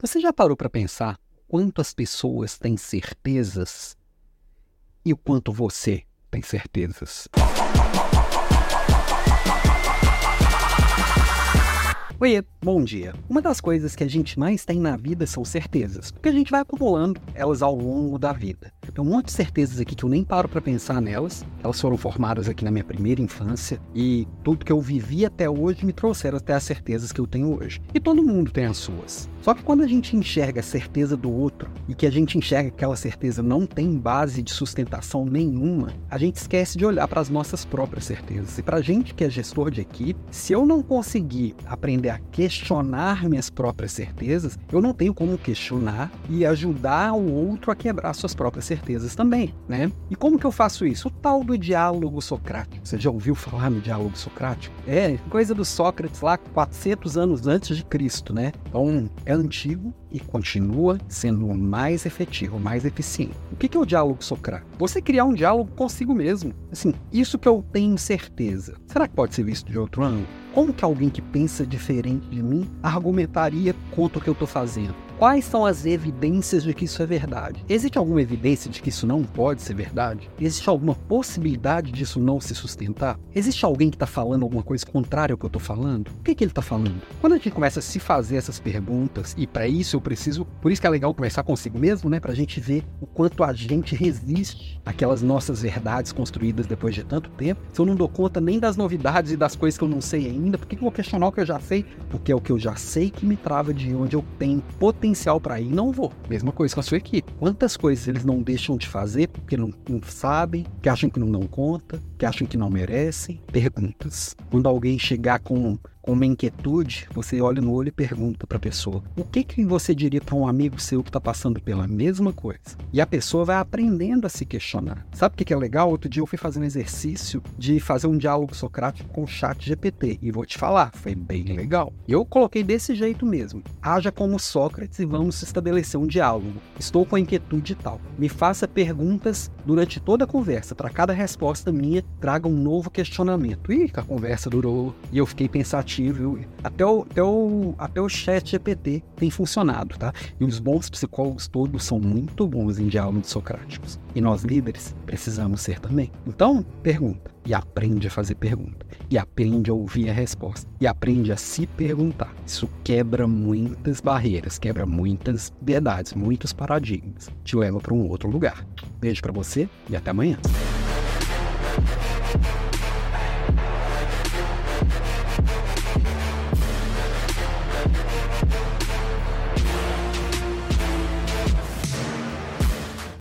Você já parou para pensar quanto as pessoas têm certezas e o quanto você tem certezas? Oiê, bom dia. Uma das coisas que a gente mais tem na vida são certezas, porque a gente vai acumulando elas ao longo da vida. Tem um monte de certezas aqui que eu nem paro para pensar nelas. Elas foram formadas aqui na minha primeira infância e tudo que eu vivi até hoje me trouxeram até as certezas que eu tenho hoje. E todo mundo tem as suas. Só que quando a gente enxerga a certeza do outro e que a gente enxerga que aquela certeza não tem base de sustentação nenhuma, a gente esquece de olhar para as nossas próprias certezas. E para a gente que é gestor de equipe, se eu não conseguir aprender a questionar minhas próprias certezas, eu não tenho como questionar e ajudar o outro a quebrar suas próprias certezas também, né? E como que eu faço isso? O tal do diálogo socrático. Você já ouviu falar no diálogo socrático? É coisa do Sócrates lá 400 anos antes de Cristo, né? Então, é antigo e continua sendo mais efetivo, mais eficiente. O que é o diálogo socrático? Você criar um diálogo consigo mesmo. Assim, isso que eu tenho certeza. Será que pode ser visto de outro ângulo? Como que alguém que pensa diferente de mim argumentaria contra o que eu estou fazendo? Quais são as evidências de que isso é verdade? Existe alguma evidência de que isso não pode ser verdade? Existe alguma possibilidade disso não se sustentar? Existe alguém que está falando alguma coisa contrária ao que eu estou falando? O que, que ele está falando? Quando a gente começa a se fazer essas perguntas, e para isso eu preciso, por isso que é legal conversar consigo mesmo, né? Para a gente ver o quanto a gente resiste àquelas nossas verdades construídas depois de tanto tempo. Se eu não dou conta nem das novidades e das coisas que eu não sei ainda, por que, que eu vou questionar o que eu já sei? Porque é o que eu já sei que me trava de onde eu tenho potencial potencial para ir, não vou. Mesma coisa com a sua equipe. Quantas coisas eles não deixam de fazer porque não, não sabem, que acham que não dão conta, que acham que não merecem? Perguntas. Quando alguém chegar com uma inquietude, você olha no olho e pergunta para a pessoa: o que, que você diria para um amigo seu que está passando pela mesma coisa? E a pessoa vai aprendendo a se questionar. Sabe o que, que é legal? Outro dia eu fui fazer um exercício de fazer um diálogo socrático com o chat GPT. E vou te falar, foi bem legal. Eu coloquei desse jeito mesmo. Haja como Sócrates e vamos estabelecer um diálogo. Estou com a inquietude tal. Me faça perguntas durante toda a conversa. Para cada resposta minha, traga um novo questionamento. E a conversa durou e eu fiquei pensativo até o, até o, até o chat GPT tem funcionado, tá? E os bons psicólogos todos são muito bons em diálogos socráticos. E nós líderes precisamos ser também. Então, pergunta. E aprende a fazer pergunta. E aprende a ouvir a resposta. E aprende a se perguntar. Isso quebra muitas barreiras, quebra muitas verdades, muitos paradigmas. Te leva para um outro lugar. Beijo para você e até amanhã.